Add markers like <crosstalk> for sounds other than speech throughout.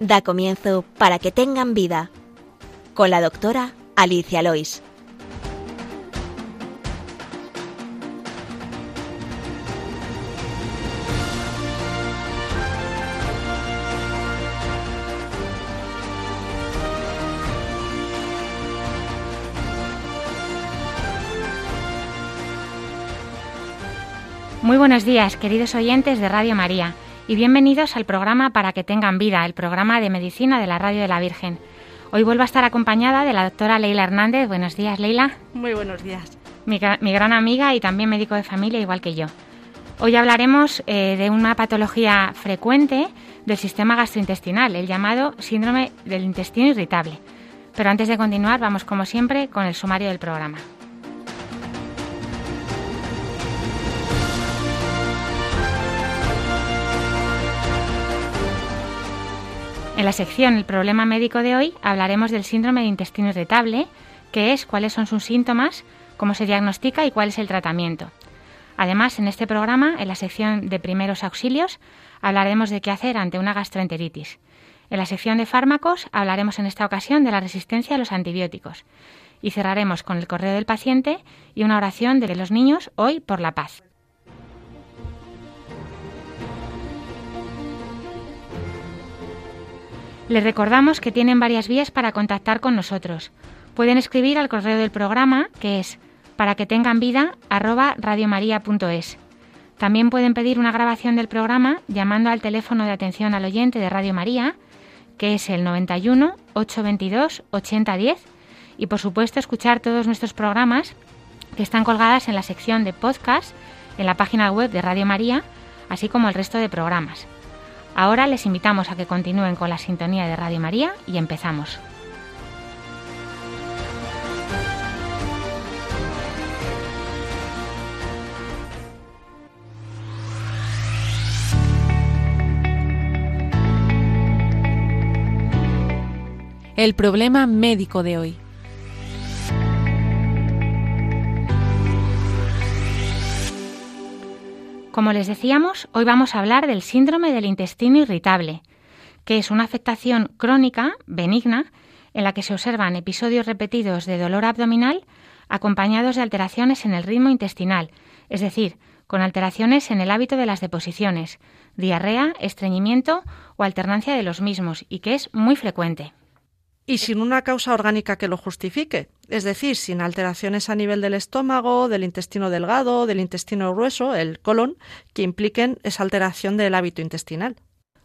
Da comienzo para que tengan vida con la doctora Alicia Lois. Muy buenos días, queridos oyentes de Radio María y bienvenidos al programa Para que tengan vida, el programa de medicina de la Radio de la Virgen. Hoy vuelvo a estar acompañada de la doctora Leila Hernández. Buenos días, Leila. Muy buenos días. Mi, gran amiga y también médico de familia, igual que yo. Hoy hablaremos eh, de una patología frecuente del sistema gastrointestinal, el llamado síndrome del intestino irritable. Pero antes de continuar, vamos como siempre con el sumario del programa. En la sección El problema médico de hoy hablaremos del síndrome de intestino irritable, qué es, cuáles son sus síntomas, cómo se diagnostica y cuál es el tratamiento. Además, en este programa, en la sección de primeros auxilios, hablaremos de qué hacer ante una gastroenteritis. En la sección de fármacos hablaremos en esta ocasión de la resistencia a los antibióticos. Y cerraremos con el correo del paciente y una oración de los niños hoy por la paz. Les recordamos que tienen varias vías para contactar con nosotros. Pueden escribir al correo del programa, que es para que tengan vida radiomaria.es. También pueden pedir una grabación del programa llamando al teléfono de atención al oyente de Radio María, que es el 91 822 8010, y por supuesto escuchar todos nuestros programas que están colgadas en la sección de podcast en la página web de Radio María, así como el resto de programas. Ahora les invitamos a que continúen con la sintonía de Radio María y empezamos. El problema médico de hoy. Como les decíamos, hoy vamos a hablar del síndrome del intestino irritable, que es una afectación crónica, benigna, en la que se observan episodios repetidos de dolor abdominal acompañados de alteraciones en el ritmo intestinal, es decir, con alteraciones en el hábito de las deposiciones, diarrea, estreñimiento o alternancia de los mismos, y que es muy frecuente. Y sin una causa orgánica que lo justifique, es decir, sin alteraciones a nivel del estómago, del intestino delgado, del intestino grueso, el colon, que impliquen esa alteración del hábito intestinal.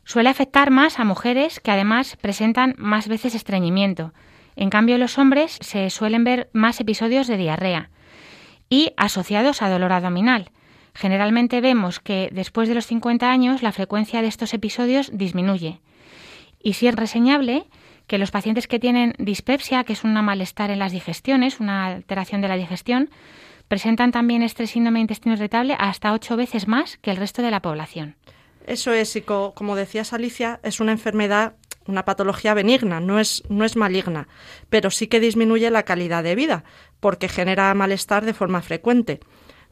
Suele afectar más a mujeres que además presentan más veces estreñimiento. En cambio, los hombres se suelen ver más episodios de diarrea y asociados a dolor abdominal. Generalmente vemos que después de los 50 años la frecuencia de estos episodios disminuye. Y si es reseñable, que los pacientes que tienen dispepsia, que es un malestar en las digestiones, una alteración de la digestión, presentan también este síndrome de intestino irritable hasta ocho veces más que el resto de la población. Eso es, y como decías Alicia, es una enfermedad, una patología benigna, no es, no es maligna, pero sí que disminuye la calidad de vida, porque genera malestar de forma frecuente.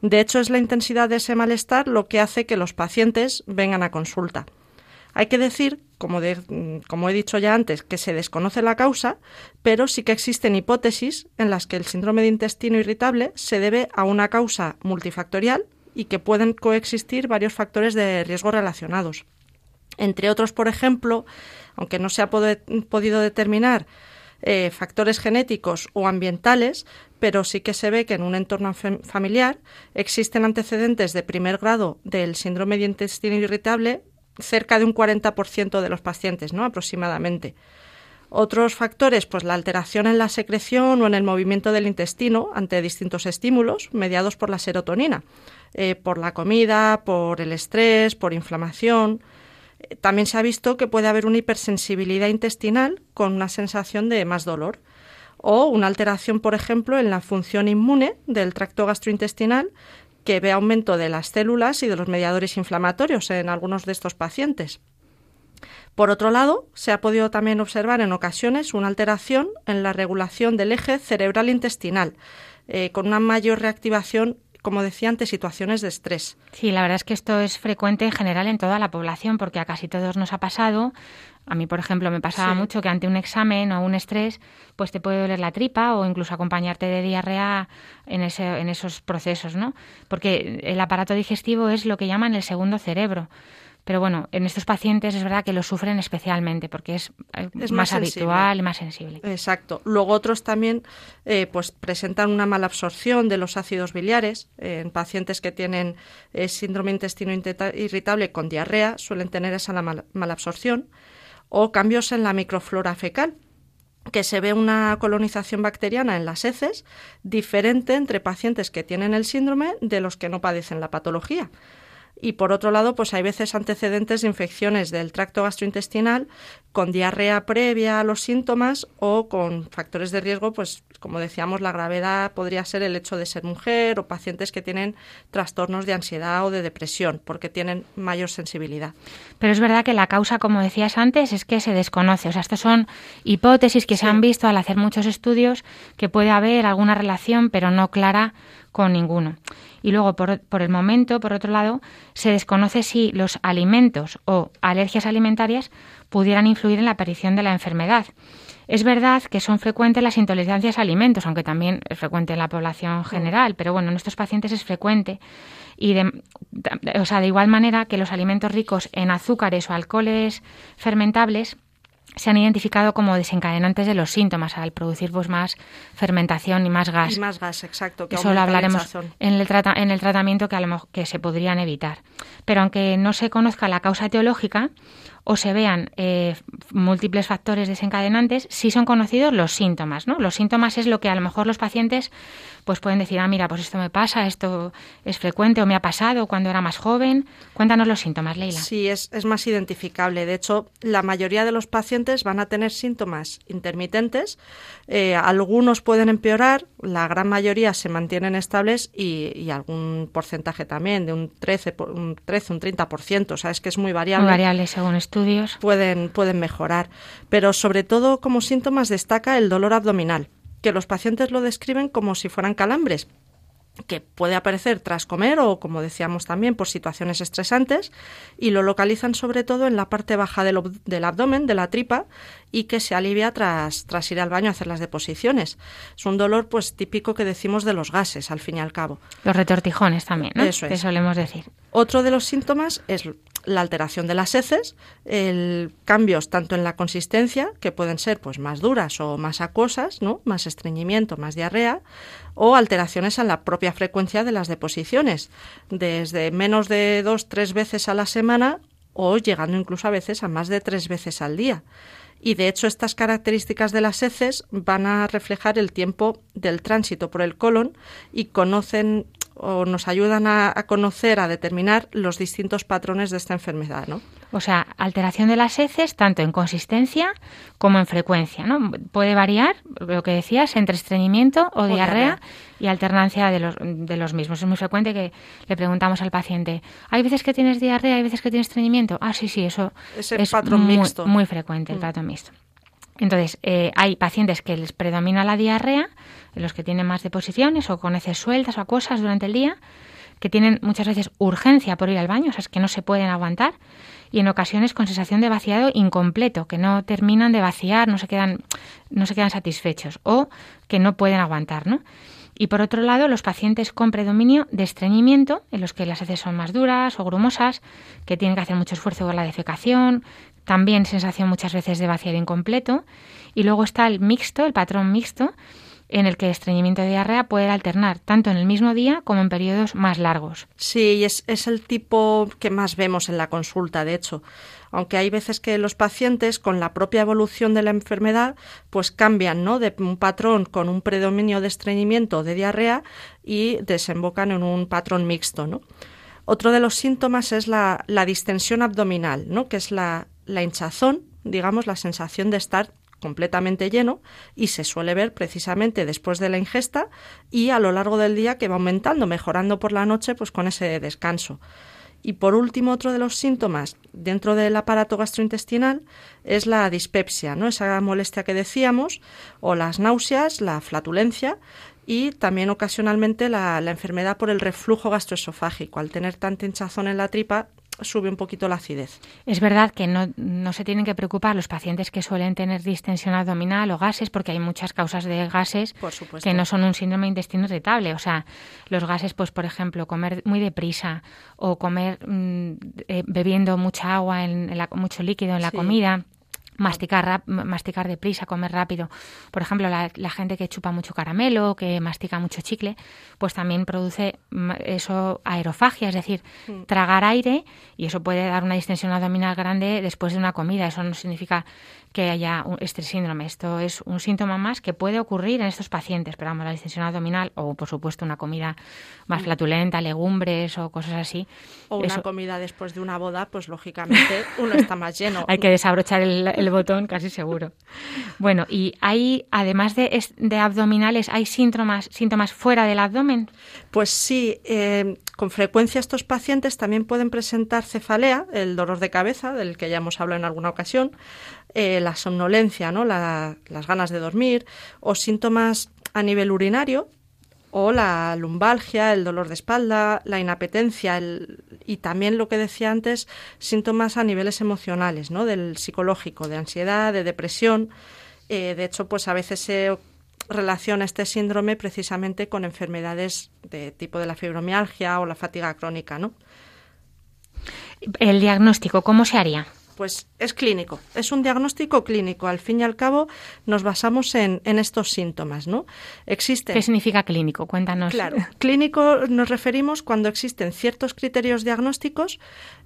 De hecho, es la intensidad de ese malestar lo que hace que los pacientes vengan a consulta. Hay que decir, como, he dicho ya antes, que se desconoce la causa, pero sí que existen hipótesis en las que el síndrome de intestino irritable se debe a una causa multifactorial y que pueden coexistir varios factores de riesgo relacionados. Entre otros, por ejemplo, aunque no se ha podido determinar eh, factores genéticos o ambientales, pero sí que se ve que en un entorno familiar existen antecedentes de primer grado del síndrome de intestino irritable cerca de un 40% de los pacientes, ¿no? aproximadamente. Otros factores, pues la alteración en la secreción o en el movimiento del intestino ante distintos estímulos mediados por la serotonina, eh, por la comida, por el estrés, por inflamación. Eh, también se ha visto que puede haber una hipersensibilidad intestinal con una sensación de más dolor o una alteración, por ejemplo, en la función inmune del tracto gastrointestinal que ve aumento de las células y de los mediadores inflamatorios en algunos de estos pacientes. Por otro lado, se ha podido también observar en ocasiones una alteración en la regulación del eje cerebral intestinal, eh, con una mayor reactivación como decía, ante situaciones de estrés. Sí, la verdad es que esto es frecuente en general en toda la población porque a casi todos nos ha pasado. A mí, por ejemplo, me pasaba mucho que ante un examen o un estrés, pues te puede doler la tripa o incluso acompañarte de diarrea en, ese, en esos procesos, ¿no? Porque el aparato digestivo es lo que llaman el segundo cerebro. Pero bueno, en estos pacientes es verdad que lo sufren especialmente porque es, eh, más, habitual y más sensible. Exacto. Luego otros también eh, pues presentan una mala absorción de los ácidos biliares. en pacientes que tienen eh, síndrome intestino irritable con diarrea suelen tener esa mala, mala absorción. O cambios en la microflora fecal, que se ve una colonización bacteriana en las heces diferente entre pacientes que tienen el síndrome de los que no padecen la patología y por otro lado, pues hay veces antecedentes de infecciones del tracto gastrointestinal con diarrea previa a los síntomas o con factores de riesgo, pues como decíamos, la gravedad podría ser el hecho de ser mujer o pacientes que tienen trastornos de ansiedad o de depresión porque tienen mayor sensibilidad. Pero es verdad que la causa, como decías antes, es que se desconoce. O sea, estas son hipótesis que se han visto al hacer muchos estudios que puede haber alguna relación, pero no clara con ninguno. Y luego, por, por, el momento, por otro lado, se desconoce si los alimentos o alergias alimentarias pudieran influir en la aparición de la enfermedad. Es verdad que son frecuentes las intolerancias a alimentos, aunque también es frecuente en la población general, pero bueno, en estos pacientes es frecuente. Y de, o sea, de igual manera que los alimentos ricos en azúcares o alcoholes fermentables se han identificado como desencadenantes de los síntomas al producir pues más fermentación y más gas. Y más gas, exacto. Que Eso lo hablaremos en el, en el tratamiento que, a lo, que se podrían evitar. Pero aunque no se conozca la causa etiológica, o se vean eh, múltiples factores desencadenantes, sí son conocidos los síntomas, ¿no? Los síntomas es lo que a lo mejor los pacientes pues pueden decir, ah, mira, pues esto me pasa, esto es frecuente o me ha pasado cuando era más joven. Cuéntanos los síntomas, Leila. Sí, es, es más identificable. De hecho, la mayoría de los pacientes van a tener síntomas intermitentes. Eh, algunos pueden empeorar, la gran mayoría se mantienen estables y, y algún porcentaje también, de un 13, un 13, un 30%. O sea, es que es muy variable. Muy variable según estudios. Pueden, pueden mejorar. Pero sobre todo como síntomas destaca el dolor abdominal que los pacientes lo describen como si fueran calambres que puede aparecer tras comer o, como decíamos también, por situaciones estresantes y lo localizan sobre todo en la parte baja del, abdomen, de la tripa, y que se alivia tras, tras ir al baño a hacer las deposiciones. Es un dolor pues típico que decimos de los gases, al fin y al cabo. Los retortijones también, ¿no? Eso es. Que solemos decir. Otro de los síntomas es la alteración de las heces, el cambios tanto en la consistencia, que pueden ser pues más duras o más acuosas, ¿no? Más estreñimiento, más diarrea, o alteraciones en la propia frecuencia de las deposiciones, desde menos de dos, tres veces a la semana o llegando incluso a veces a más de tres veces al día. Y de hecho estas características de las heces van a reflejar el tiempo del tránsito por el colon y conocen o nos ayudan a, conocer, a determinar los distintos patrones de esta enfermedad, ¿no? O sea, alteración de las heces tanto en consistencia como en frecuencia, ¿no? Puede variar, lo que decías, entre estreñimiento o, diarrea, y alternancia de los, de los mismos. Es muy frecuente que le preguntamos al paciente, ¿hay veces que tienes diarrea, hay veces que tienes estreñimiento? Ah, sí, sí, eso es, patrón muy, mixto. muy frecuente, el mm. patrón mixto. Entonces, eh, hay pacientes que les predomina la diarrea, los que tienen más deposiciones o con heces sueltas o acuosas durante el día, que tienen muchas veces urgencia por ir al baño, o sea, es que no se pueden aguantar, y en ocasiones con sensación de vaciado incompleto, que no terminan de vaciar, no se quedan, no se quedan satisfechos, o que no pueden aguantar, ¿no? Y por otro lado, los pacientes con predominio de estreñimiento, en los que las heces son más duras o grumosas, que tienen que hacer mucho esfuerzo por la defecación, también sensación muchas veces de vaciado incompleto. Y luego está el mixto, el patrón mixto, en el que el estreñimiento de diarrea puede alternar tanto en el mismo día como en periodos más largos. Sí, es, es el tipo que más vemos en la consulta, de hecho. Aunque hay veces que los pacientes, con la propia evolución de la enfermedad, pues cambian ¿no? de un patrón con un predominio de estreñimiento de diarrea y desembocan en un patrón mixto. ¿no? Otro de los síntomas es la, la distensión abdominal, ¿no? que es la, la hinchazón, digamos, la sensación de estar completamente lleno y se suele ver precisamente después de la ingesta y a lo largo del día que va aumentando, mejorando por la noche pues con ese descanso. Y por último, otro de los síntomas dentro del aparato gastrointestinal es la dispepsia, ¿no? Esa molestia que decíamos, o las náuseas, la flatulencia, y también ocasionalmente la, la enfermedad por el reflujo gastroesofágico. Al tener tanta hinchazón en la tripa, sube un poquito la acidez. Es verdad que no, no, se tienen que preocupar los pacientes que suelen tener distensión abdominal o gases, porque hay muchas causas de gases que no son un síndrome de intestino irritable. O sea, los gases, pues por ejemplo, comer muy deprisa o comer mm, eh, bebiendo mucha agua, en, en la, mucho líquido en la comida masticar, masticar deprisa, comer rápido. Por ejemplo, la, la, gente que chupa mucho caramelo, que mastica mucho chicle, pues también produce eso aerofagia, es decir, mm. tragar aire y eso puede dar una distensión abdominal grande después de una comida. Eso no significa que haya este síndrome. Esto es un síntoma más que puede ocurrir en estos pacientes, pero vamos, la distensión abdominal o, por supuesto, una comida más mm. flatulenta, legumbres o cosas así. O una comida después de una boda, pues lógicamente uno está más lleno. <laughs> Hay que desabrochar el, el, botón, casi seguro. Bueno, y hay, además de, abdominales, ¿hay síntomas, síntomas fuera del abdomen? Pues sí, eh, con frecuencia estos pacientes también pueden presentar cefalea, el dolor de cabeza, del que ya hemos hablado en alguna ocasión, eh, la somnolencia, ¿no? las ganas de dormir, o síntomas a nivel urinario, o la lumbalgia, el dolor de espalda, la inapetencia y también lo que decía antes, síntomas a niveles emocionales, ¿no? del psicológico, de ansiedad, de depresión. Eh, de hecho, pues a veces se relaciona este síndrome precisamente con enfermedades de tipo de la fibromialgia o la fatiga crónica, ¿no? El diagnóstico, ¿cómo se haría? Pues es clínico, es un diagnóstico clínico. Al fin y al cabo nos basamos en, estos síntomas, ¿no? Existen. ¿Qué significa clínico? Cuéntanos. Claro, clínico nos referimos cuando existen ciertos criterios diagnósticos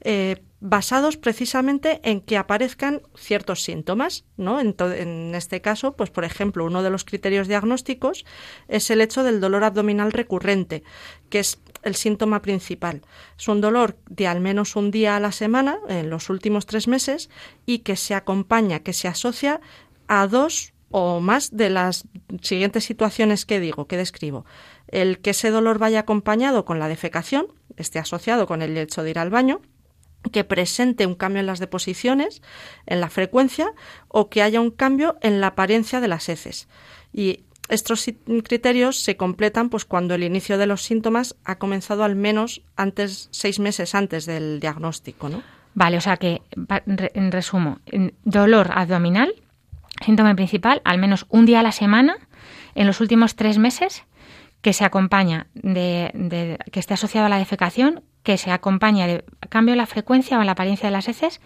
eh, basados precisamente en que aparezcan ciertos síntomas, ¿no? En, en, este caso, pues por ejemplo, uno de los criterios diagnósticos es el hecho del dolor abdominal recurrente, que es el síntoma principal. Es un dolor de al menos un día a la semana en los últimos tres meses y que se acompaña, que se asocia a dos o más de las siguientes situaciones que digo, que describo. El que ese dolor vaya acompañado con la defecación, esté asociado con el hecho de ir al baño, que presente un cambio en las deposiciones, en la frecuencia, o que haya un cambio en la apariencia de las heces. Y estos criterios se completan pues cuando el inicio de los síntomas ha comenzado al menos antes seis meses antes del diagnóstico, ¿no? Vale, o sea que en resumo, dolor abdominal, síntoma principal, al menos un día a la semana en los últimos tres meses que se acompaña de, de, que esté asociado a la defecación, que se acompaña de cambio en la frecuencia o en la apariencia de las heces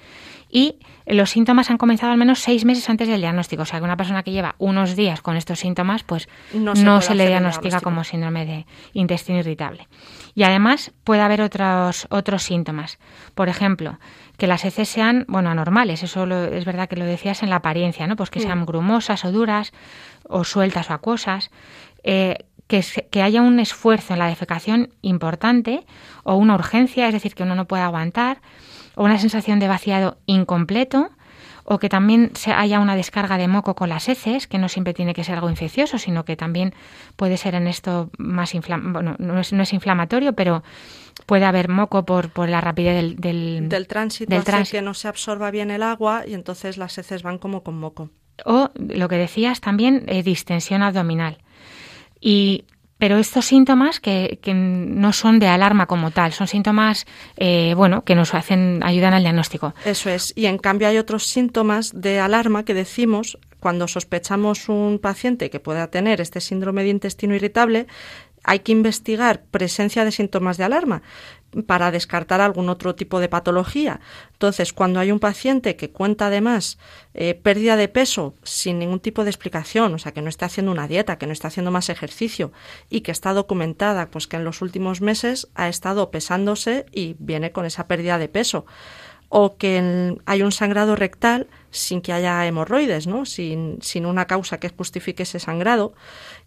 y los síntomas han comenzado al menos seis meses antes del diagnóstico. O sea, que una persona que lleva unos días con estos síntomas, pues no se, no se le diagnostica como síndrome de intestino irritable. Y además puede haber otros, otros síntomas. Por ejemplo, que las heces sean, bueno, anormales. Eso es verdad que lo decías en la apariencia, ¿no? Pues que sean grumosas o duras, o sueltas o acuosas. Eh, que, que, haya un esfuerzo en la defecación importante o una urgencia, es decir, que uno no pueda aguantar, o una sensación de vaciado incompleto, o que también se haya una descarga de moco con las heces, que no siempre tiene que ser algo infeccioso, sino que también puede ser en esto más bueno, no es, no es inflamatorio, pero puede haber moco por, por la rapidez del, del, del tránsito, del hace que no se absorba bien el agua y entonces las heces van como con moco. O lo que decías también, eh, distensión abdominal. Y pero estos síntomas que, que, no son de alarma como tal, son síntomas, eh, bueno, que nos hacen, ayudan al diagnóstico. Eso es. Y en cambio hay otros síntomas de alarma que decimos cuando sospechamos un paciente que pueda tener este síndrome de intestino irritable, hay que investigar presencia de síntomas de alarma para descartar algún otro tipo de patología. Entonces, cuando hay un paciente que cuenta además eh, pérdida de peso sin ningún tipo de explicación, o sea, que no está haciendo una dieta, que no está haciendo más ejercicio y que está documentada, pues que en los últimos meses ha estado pesándose y viene con esa pérdida de peso, o que hay un sangrado rectal sin que haya hemorroides, ¿no? sin, sin una causa que justifique ese sangrado,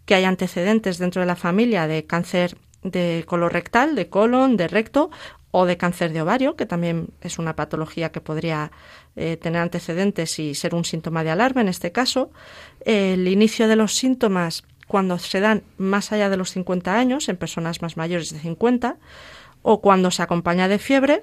que hay antecedentes dentro de la familia de cáncer de colorectal, de colon, de recto o de cáncer de ovario, que también es una patología que podría eh, tener antecedentes y ser un síntoma de alarma en este caso. el inicio de los síntomas cuando se dan más allá de los 50 años, en personas más mayores de 50, o cuando se acompaña de fiebre,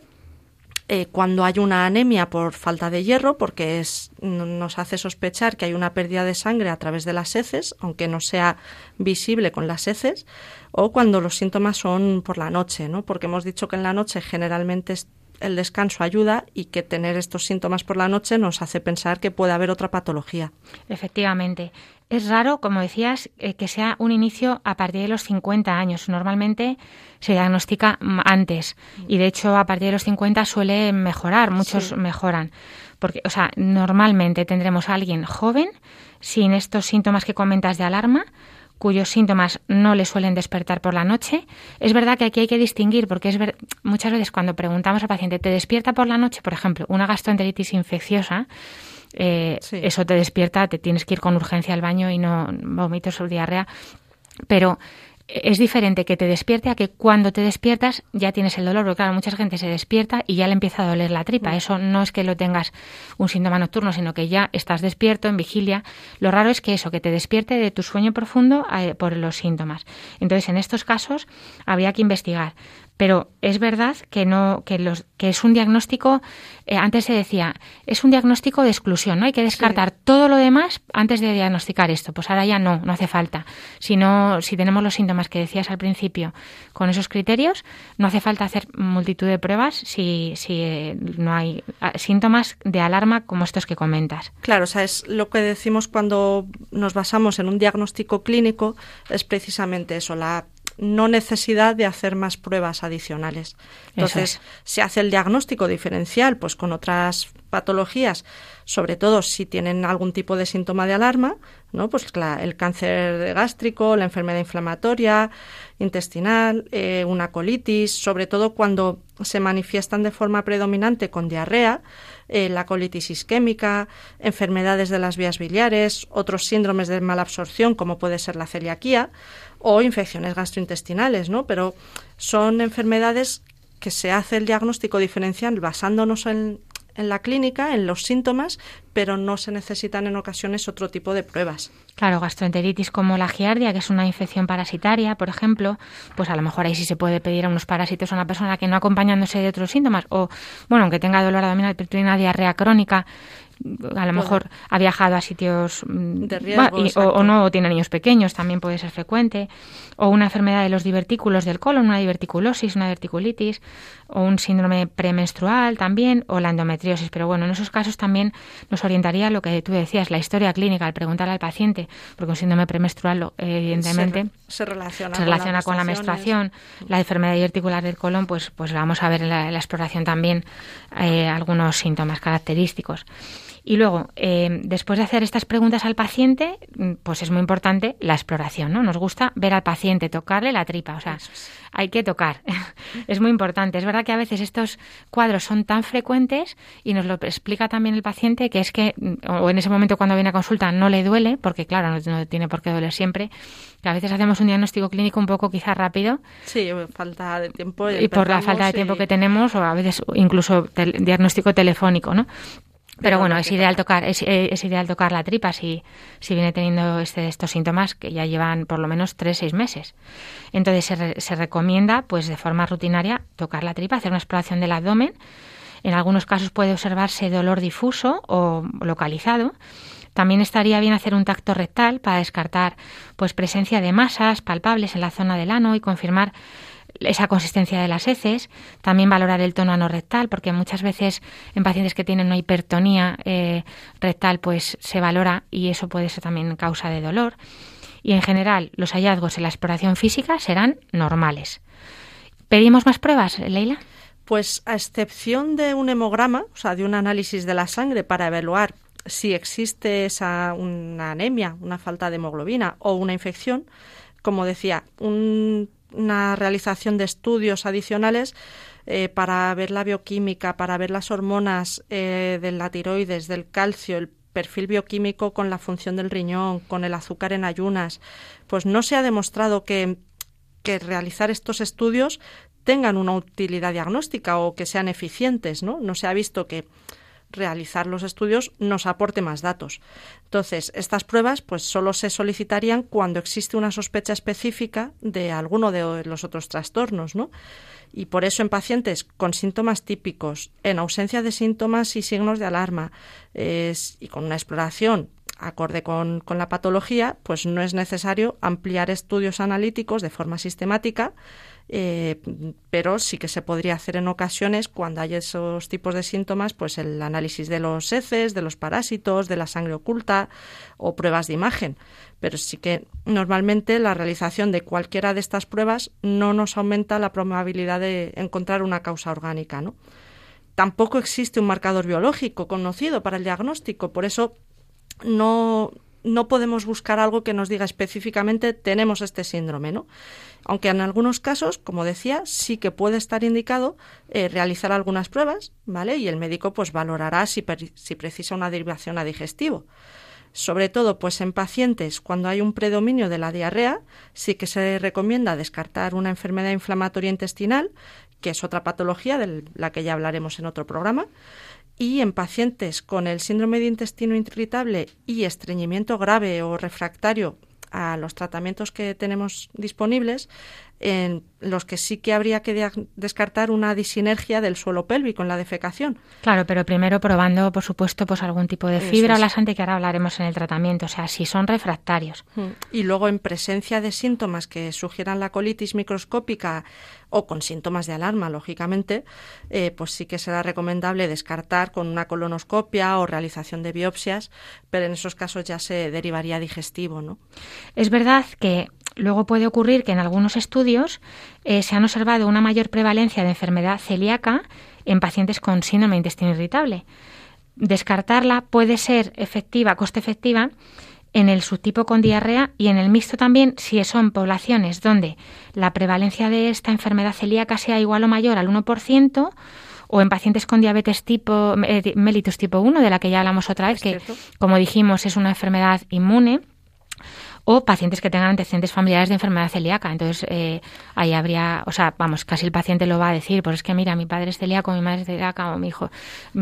eh, cuando hay una anemia por falta de hierro, porque es, nos hace sospechar que hay una pérdida de sangre a través de las heces, aunque no sea visible con las heces, o cuando los síntomas son por la noche, ¿no? porque hemos dicho que en la noche generalmente el descanso ayuda y que tener estos síntomas por la noche nos hace pensar que puede haber otra patología. Efectivamente. Es raro, como decías, eh, que sea un inicio a partir de los 50 años. Normalmente se diagnostica antes y de hecho a partir de los 50 suele mejorar, muchos mejoran. Porque, o sea, normalmente tendremos a alguien joven sin estos síntomas que comentas de alarma, cuyos síntomas no le suelen despertar por la noche. Es verdad que aquí hay que distinguir, porque es muchas veces cuando preguntamos al paciente, ¿te despierta por la noche? Por ejemplo, una gastroenteritis infecciosa, eh, eso te despierta, te tienes que ir con urgencia al baño y no vómitos o diarrea. Pero es diferente que te despierte a que cuando te despiertas ya tienes el dolor, porque claro, mucha gente se despierta y ya le empieza a doler la tripa. Mm. Eso no es que lo tengas un síntoma nocturno, sino que ya estás despierto, en vigilia. Lo raro es que eso, que te despierte de tu sueño profundo eh, por los síntomas. Entonces, en estos casos habría que investigar pero es verdad que no que los que es un diagnóstico eh, antes se decía es un diagnóstico de exclusión no hay que descartar todo lo demás antes de diagnosticar esto. Pues ahora ya no no hace falta. Si si tenemos los síntomas que decías al principio con esos criterios no hace falta hacer multitud de pruebas si si eh, no hay ah, síntomas de alarma como estos que comentas. Claro o sea es lo que decimos cuando nos basamos en un diagnóstico clínico es precisamente eso la no necesidad de hacer más pruebas adicionales. Entonces, se hace el diagnóstico diferencial pues con otras patologías, sobre todo si tienen algún tipo de síntoma de alarma, ¿no? Pues el cáncer gástrico, la enfermedad inflamatoria, intestinal, eh, una colitis, sobre todo cuando se manifiestan de forma predominante con diarrea, eh, la colitis isquémica, enfermedades de las vías biliares, otros síndromes de malabsorción como puede ser la celiaquía o infecciones gastrointestinales, ¿no? Pero son enfermedades que se hace el diagnóstico diferencial basándonos en, en la clínica, en los síntomas, pero no se necesitan en ocasiones otro tipo de pruebas. Claro, gastroenteritis como la giardia, que es una infección parasitaria, por ejemplo, pues a lo mejor ahí sí se puede pedir a unos parásitos a una persona que no acompañándose de otros síntomas, o bueno, aunque tenga dolor abdominal, pero tiene una diarrea crónica, a lo mejor ha viajado a sitios mm, de riesgo, o, no, o tiene niños pequeños, también puede ser frecuente, o una enfermedad de los divertículos del colon, una diverticulosis, una diverticulitis, o un síndrome premenstrual también, o la endometriosis. Pero bueno, en esos casos también nos orientaría lo que tú decías, la historia clínica, al preguntarle al paciente, porque un síndrome premenstrual, evidentemente, se, relaciona, con, la menstruación. La enfermedad diverticular del colon, pues, pues vamos a ver en la, exploración también eh, algunos síntomas característicos. Y luego, eh, después de hacer estas preguntas al paciente, mm, pues es muy importante la exploración, ¿no? Nos gusta ver al paciente, tocarle la tripa, o sea, hay que tocar. <laughs> es muy importante. Es verdad que a veces estos cuadros son tan frecuentes y nos lo explica también el paciente que es que, mm, o en ese momento cuando viene a consulta no le duele, porque claro, no, tiene por qué doler siempre, que a veces hacemos un diagnóstico clínico un poco quizás rápido. Sí, falta de tiempo. Y, por la falta de tiempo que tenemos, o a veces incluso diagnóstico telefónico, ¿no? Pero bueno, es ideal tocar, es, es, ideal tocar la tripa si, si viene teniendo este, estos síntomas que ya llevan por lo menos tres, seis meses. Entonces se, se recomienda, pues de forma rutinaria, tocar la tripa, hacer una exploración del abdomen. En algunos casos puede observarse dolor difuso o localizado. También estaría bien hacer un tacto rectal para descartar pues presencia de masas palpables en la zona del ano y confirmar esa consistencia de las heces, también valorar el tono anorrectal, porque muchas veces en pacientes que tienen una hipertonía eh, rectal, pues se valora y eso puede ser también causa de dolor. Y en general, los hallazgos en la exploración física serán normales. ¿Pedimos más pruebas, Leila? Pues a excepción de un hemograma, o sea, de un análisis de la sangre para evaluar si existe esa, una anemia, una falta de hemoglobina o una infección, como decía, un una realización de estudios adicionales eh, para ver la bioquímica, para ver las hormonas eh, de la tiroides, del calcio, el perfil bioquímico con la función del riñón, con el azúcar en ayunas, pues no se ha demostrado que, que realizar estos estudios tengan una utilidad diagnóstica o que sean eficientes, ¿no? No se ha visto que realizar los estudios nos aporte más datos. Entonces, estas pruebas pues solo se solicitarían cuando existe una sospecha específica de alguno de los otros trastornos, ¿no? Y por eso en pacientes con síntomas típicos, en ausencia de síntomas y signos de alarma, y con una exploración acorde con, con, la patología, pues no es necesario ampliar estudios analíticos de forma sistemática, eh, pero sí que se podría hacer en ocasiones cuando hay esos tipos de síntomas, pues el análisis de los heces, de los parásitos, de la sangre oculta o pruebas de imagen. Pero sí que normalmente la realización de cualquiera de estas pruebas no nos aumenta la probabilidad de encontrar una causa orgánica, ¿no? Tampoco existe un marcador biológico conocido para el diagnóstico, por eso no, no podemos buscar algo que nos diga específicamente tenemos este síndrome, ¿no? aunque en algunos casos, como decía, sí que puede estar indicado eh, realizar algunas pruebas, ¿vale? Y el médico pues valorará si, si precisa una derivación a digestivo. Sobre todo, pues en pacientes cuando hay un predominio de la diarrea, sí que se recomienda descartar una enfermedad inflamatoria intestinal, que es otra patología de la que ya hablaremos en otro programa. Y en pacientes con el síndrome de intestino irritable y estreñimiento grave o refractario a los tratamientos que tenemos disponibles, en los que sí que habría que descartar una disinergia del suelo pélvico en la defecación. Claro, pero primero probando, por supuesto, pues algún tipo de fibra o lasante que ahora hablaremos en el tratamiento, o sea, si son refractarios. Mm. Y luego en presencia de síntomas que sugieran la colitis microscópica o con síntomas de alarma, lógicamente, eh, pues sí que será recomendable descartar con una colonoscopia o realización de biopsias, pero en esos casos ya se derivaría digestivo, ¿no? Es verdad que luego puede ocurrir que en algunos estudios eh, se han observado una mayor prevalencia de enfermedad celíaca en pacientes con síndrome de intestino irritable. Descartarla puede ser efectiva, coste efectiva, en el subtipo con diarrea y en el mixto también si son poblaciones donde la prevalencia de esta enfermedad celíaca sea igual o mayor al 1% o en pacientes con diabetes tipo eh, mellitus tipo 1 de la que ya hablamos otra vez que como dijimos es una enfermedad inmune o pacientes que tengan antecedentes familiares de enfermedad celíaca. Entonces, eh, ahí habría, o sea, vamos, casi el paciente lo va a decir, pues es que mira, mi padre es celíaco, mi madre es celíaca, o mi hijo,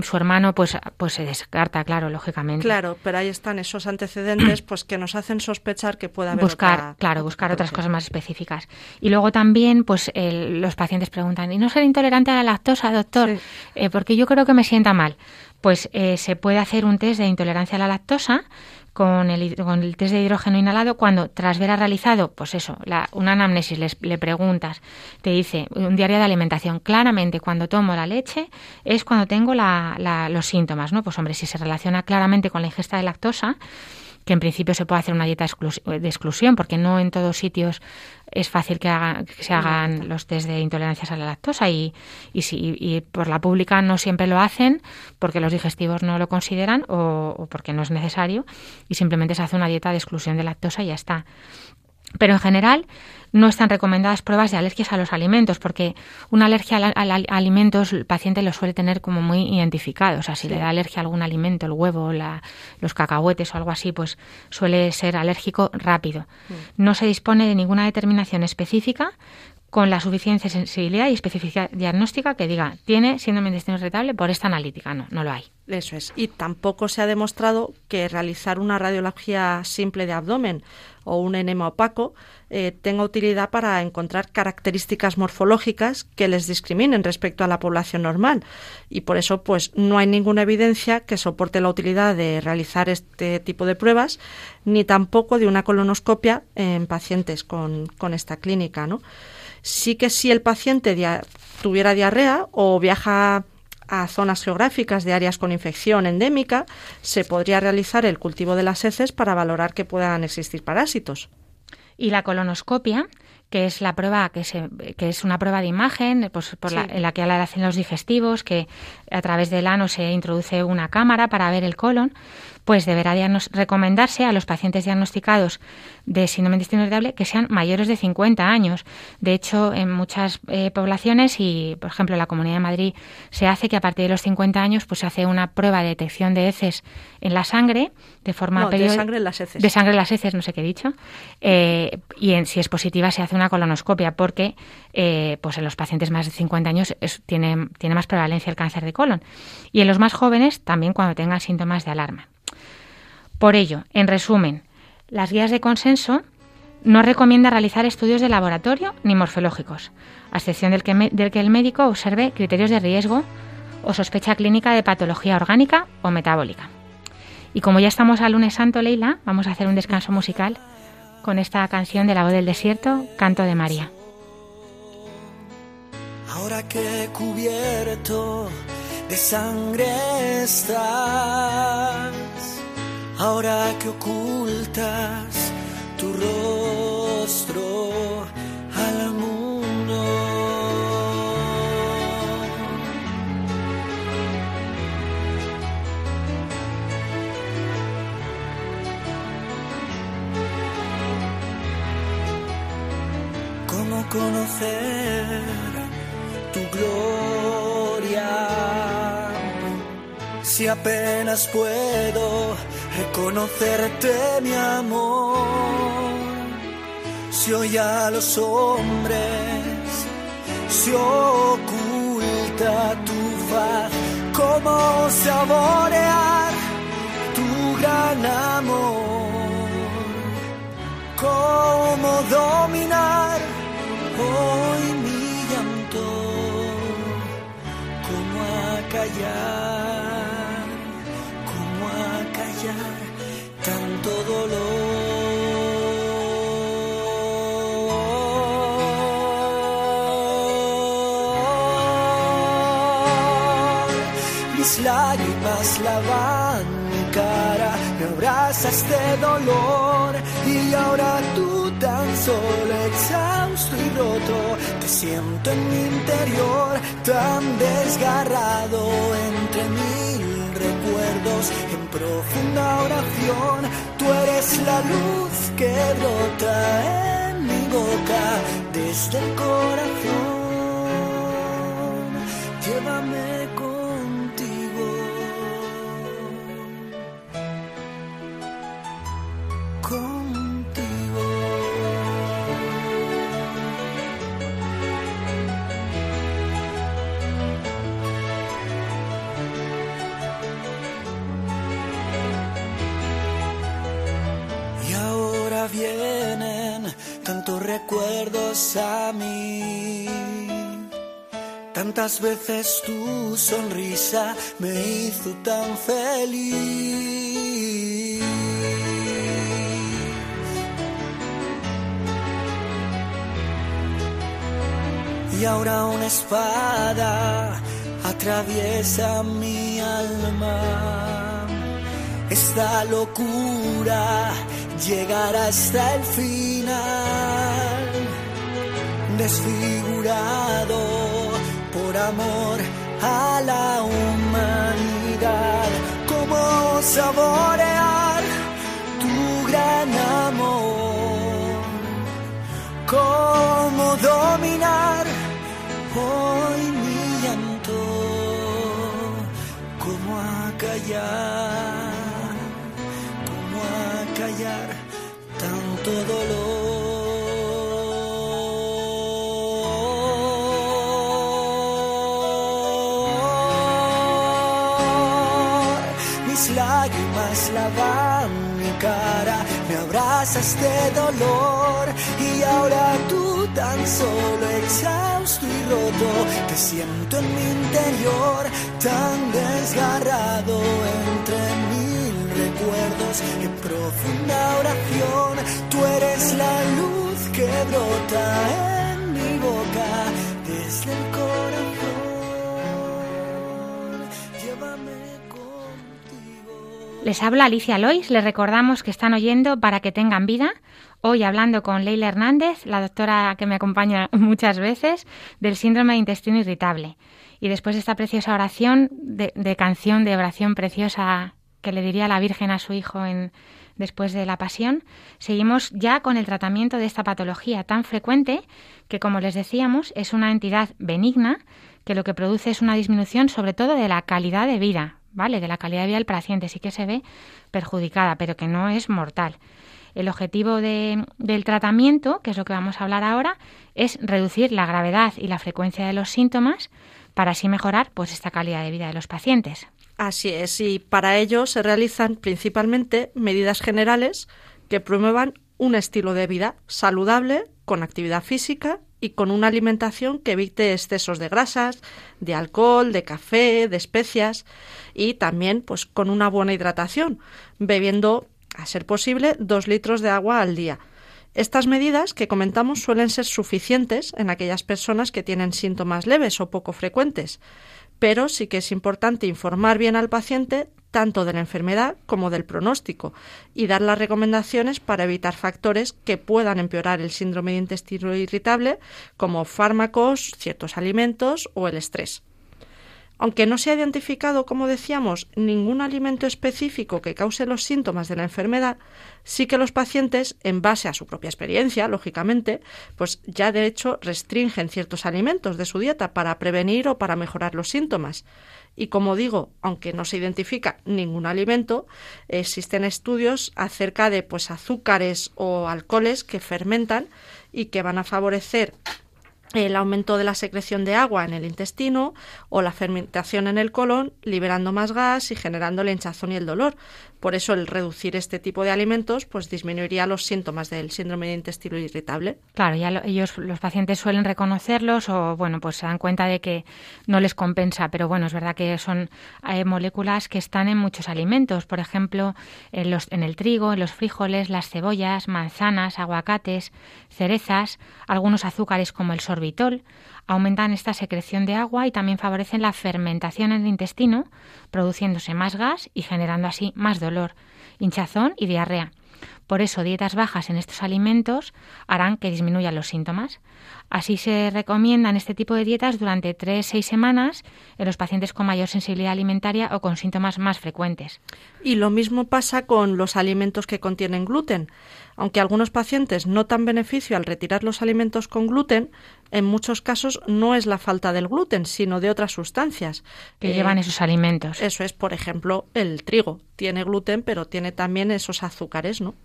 su hermano, pues, pues se descarta, claro, lógicamente. Claro, pero ahí están esos antecedentes, pues que nos hacen sospechar que pueda haber buscar, claro, buscar otras cosas más específicas. Y luego también, pues, los pacientes preguntan, ¿y no ser intolerante a la lactosa, doctor? Eh, porque yo creo que me sienta mal. Pues eh, se puede hacer un test de intolerancia a la lactosa con el, con el test de hidrógeno inhalado cuando tras ver realizado, pues eso, la, una anamnesis, le preguntas, te dice un diario de alimentación, claramente cuando tomo la leche es cuando tengo la, los síntomas, ¿no? Pues hombre, si se relaciona claramente con la ingesta de lactosa, que en principio se puede hacer una dieta de exclusión, porque no en todos sitios es fácil que, se hagan los test de intolerancias a la lactosa y, y, si, y por la pública no siempre lo hacen porque los digestivos no lo consideran o, o porque no es necesario y simplemente se hace una dieta de exclusión de lactosa y ya está. Pero en general no están recomendadas pruebas de alergias a los alimentos, porque una alergia a, alimentos el paciente lo suele tener como muy identificado. O sea, si le da alergia a algún alimento, el huevo, la, los cacahuetes o algo así, pues suele ser alérgico rápido. Mm. No se dispone de ninguna determinación específica con la suficiente sensibilidad y especificidad diagnóstica que diga tiene síndrome de intestino irritable por esta analítica. No, no lo hay. Eso es. Y tampoco se ha demostrado que realizar una radiología simple de abdomen o un enema opaco eh, tenga utilidad para encontrar características morfológicas que les discriminen respecto a la población normal. Y por eso, pues, no hay ninguna evidencia que soporte la utilidad de realizar este tipo de pruebas, ni tampoco de una colonoscopia en pacientes con, con esta clínica, ¿no? Sí que si el paciente tuviera diarrea o viaja a zonas geográficas de áreas con infección endémica, se podría realizar el cultivo de las heces para valorar que puedan existir parásitos. Y la colonoscopia, que es la prueba que, se, que es una prueba de imagen pues, por la, en la que hacen los digestivos, que a través del ano se introduce una cámara para ver el colon, pues deberá recomendarse a los pacientes diagnosticados de síndrome de intestino irritable que sean mayores de 50 años. De hecho, en muchas eh, poblaciones y, por ejemplo, en la Comunidad de Madrid se hace que a partir de los 50 años pues se hace una prueba de detección de heces en la sangre de forma no, de sangre en las heces. De sangre en las heces, no sé qué he dicho. Eh, y en, si es positiva se hace una colonoscopia porque eh, pues en los pacientes más de 50 años tiene, tiene más prevalencia el cáncer de colon. Y en los más jóvenes también cuando tengan síntomas de alarma. Por ello, en resumen, las guías de consenso no recomienda realizar estudios de laboratorio ni morfológicos, a excepción del que, el médico observe criterios de riesgo o sospecha clínica de patología orgánica o metabólica. Y como ya estamos al lunes santo, Leila, vamos a hacer un descanso musical con esta canción de la voz del desierto, Canto de María. Ahora que cubierto de sangre estás, ahora que ocultas tu rostro al mundo. ¿Cómo conocer tu gloria? Si apenas puedo reconocerte mi amor. Si hoy a los hombres se oculta tu faz, ¿cómo saborear tu gran amor? ¿Cómo dominar mi cara, me abrazas de dolor y ahora tú tan solo exhausto y roto, te siento en mi interior tan desgarrado entre mil recuerdos en profunda oración. Tú eres la luz que brota en mi boca desde el corazón. Llévame Tantas veces tu sonrisa me hizo tan feliz. Y ahora una espada atraviesa mi alma. Esta locura llegará hasta el final. Desfigurado amor a la humanidad. ¿Cómo saborear tu gran amor? ¿Cómo dominar hoy mi llanto? ¿Cómo acallar? ¿Cómo acallar tanto dolor? Abrazas de dolor y ahora tú tan solo exhausto y roto, te siento en mi interior tan desgarrado entre mil recuerdos en profunda oración. Tú eres la luz que brota en mi boca desde el Les habla Alicia Lois. Les recordamos que están oyendo para que tengan vida. Hoy hablando con Leila Hernández, la doctora que me acompaña <laughs> muchas veces, del síndrome de intestino irritable. Y después de esta preciosa oración, de, canción de oración preciosa que le diría la Virgen a su hijo en, después de la pasión, seguimos ya con el tratamiento de esta patología tan frecuente que, como les decíamos, es una entidad benigna que lo que produce es una disminución sobre todo de la calidad de vida, ¿vale? De la calidad de vida del paciente sí que se ve perjudicada, pero que no es mortal. El objetivo del tratamiento, que es lo que vamos a hablar ahora, es reducir la gravedad y la frecuencia de los síntomas para así mejorar pues esta calidad de vida de los pacientes. Así es, y para ello se realizan principalmente medidas generales que promuevan un estilo de vida saludable, con actividad física y con una alimentación que evite excesos de grasas, de alcohol, de café, de especias y también pues con una buena hidratación, bebiendo a ser posible dos litros de agua al día. Estas medidas que comentamos suelen ser suficientes en aquellas personas que tienen síntomas leves o poco frecuentes, pero sí que es importante informar bien al paciente tanto de la enfermedad como del pronóstico y dar las recomendaciones para evitar factores que puedan empeorar el síndrome de intestino irritable como fármacos, ciertos alimentos o el estrés. Aunque no se ha identificado, como decíamos, ningún alimento específico que cause los síntomas de la enfermedad, sí que los pacientes, en base a su propia experiencia, lógicamente, pues ya de hecho restringen ciertos alimentos de su dieta para prevenir o para mejorar los síntomas. Y como digo, aunque no se identifica ningún alimento, existen estudios acerca de pues azúcares o alcoholes que fermentan y que van a favorecer el aumento de la secreción de agua en el intestino o la fermentación en el colon, liberando más gas y generando la hinchazón y el dolor. Por eso el reducir este tipo de alimentos pues disminuiría los síntomas del síndrome de intestino irritable. Claro, ya ellos los pacientes suelen reconocerlos o bueno, pues se dan cuenta de que no les compensa, pero bueno, es verdad que son eh, moléculas que están en muchos alimentos, por ejemplo, en, los, en el trigo, en los frijoles, las cebollas, manzanas, aguacates, cerezas, algunos azúcares como el sorbitol, aumentan esta secreción de agua y también favorecen la fermentación en el intestino, produciéndose más gas y generando así más dolor, hinchazón y diarrea. Por eso, dietas bajas en estos alimentos harán que disminuyan los síntomas. Así se recomiendan este tipo de dietas durante 3-6 semanas en los pacientes con mayor sensibilidad alimentaria o con síntomas más frecuentes. Y lo mismo pasa con los alimentos que contienen gluten. Aunque algunos pacientes notan beneficio al retirar los alimentos con gluten, en muchos casos no es la falta del gluten, sino de otras sustancias que llevan esos alimentos. Eso es, por ejemplo, el trigo. Tiene gluten, pero tiene también esos azúcares, ¿no?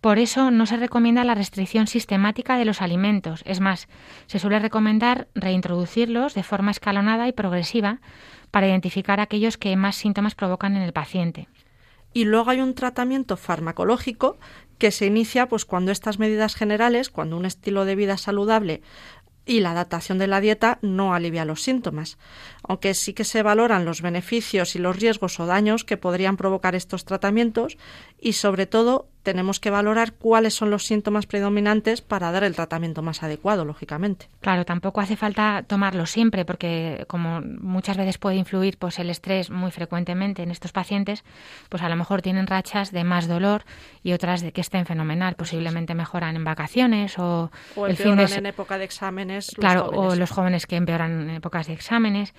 Por eso no se recomienda la restricción sistemática de los alimentos. Es más, se suele recomendar reintroducirlos de forma escalonada y progresiva para identificar aquellos que más síntomas provocan en el paciente. Y luego hay un tratamiento farmacológico que se inicia pues cuando estas medidas generales, cuando un estilo de vida saludable y la adaptación de la dieta no alivia los síntomas, aunque sí que se valoran los beneficios y los riesgos o daños que podrían provocar estos tratamientos y sobre todo tenemos que valorar cuáles son los síntomas predominantes para dar el tratamiento más adecuado, lógicamente. Claro, tampoco hace falta tomarlo siempre porque como muchas veces puede influir pues el estrés muy frecuentemente en estos pacientes, pues a lo mejor tienen rachas de más dolor y otras de que estén fenomenal, posiblemente mejoran en vacaciones o, el fin de en época de exámenes. Claro, o los jóvenes que empeoran en épocas de exámenes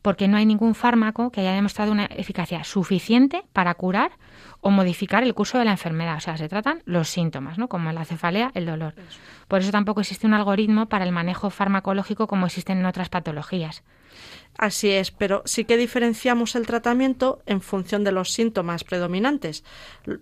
porque no hay ningún fármaco que haya demostrado una eficacia suficiente para curar o modificar el curso de la enfermedad. O sea, se tratan los síntomas, ¿no? como la cefalea, el dolor. Por eso tampoco existe un algoritmo para el manejo farmacológico como existen en otras patologías. Así es, pero sí que diferenciamos el tratamiento en función de los síntomas predominantes.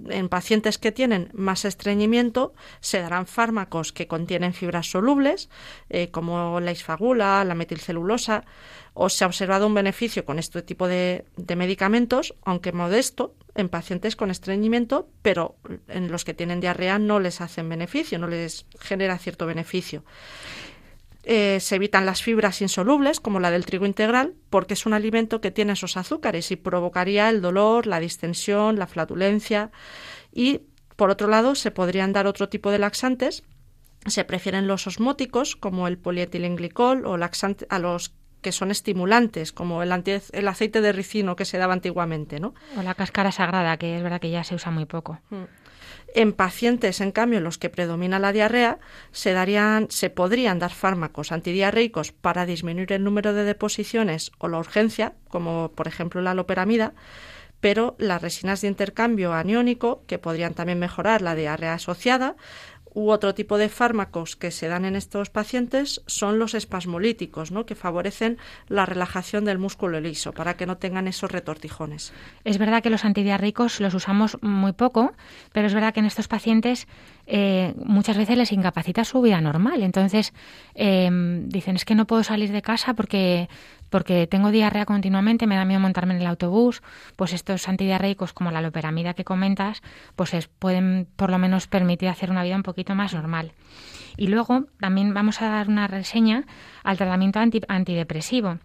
En pacientes que tienen más estreñimiento se darán fármacos que contienen fibras solubles, eh, como la isfagula, la metilcelulosa, o se ha observado un beneficio con este tipo de, de medicamentos, aunque modesto, en pacientes con estreñimiento, pero en los que tienen diarrea no les hacen beneficio, no les genera cierto beneficio. Eh, se evitan las fibras insolubles, como la del trigo integral, porque es un alimento que tiene esos azúcares y provocaría el dolor, la distensión, la flatulencia. Y, por otro lado, se podrían dar otro tipo de laxantes. Se prefieren los osmóticos, como el polietilenglicol, o laxante, a los que son estimulantes, como el, el, aceite de ricino que se daba antiguamente, ¿no? O la cáscara sagrada, que es verdad que ya se usa muy poco. Mm. En pacientes, en cambio, en los que predomina la diarrea, se, darían, se podrían dar fármacos antidiarreicos para disminuir el número de deposiciones o la urgencia, como por ejemplo la loperamida, pero las resinas de intercambio aniónico, que podrían también mejorar la diarrea asociada, u otro tipo de fármacos que se dan en estos pacientes son los espasmolíticos, ¿no? que favorecen la relajación del músculo liso para que no tengan esos retortijones. Es verdad que los antidiarreicos los usamos muy poco, pero es verdad que en estos pacientes eh, muchas veces les incapacita su vida normal. Entonces em, dicen es que no puedo salir de casa porque porque tengo diarrea continuamente, me da miedo montarme en el autobús, pues estos antidiarreicos como la loperamida que comentas, pues es, pueden por lo menos permitir hacer una vida un poquito más normal. Y luego también vamos a dar una reseña al tratamiento antidepresivo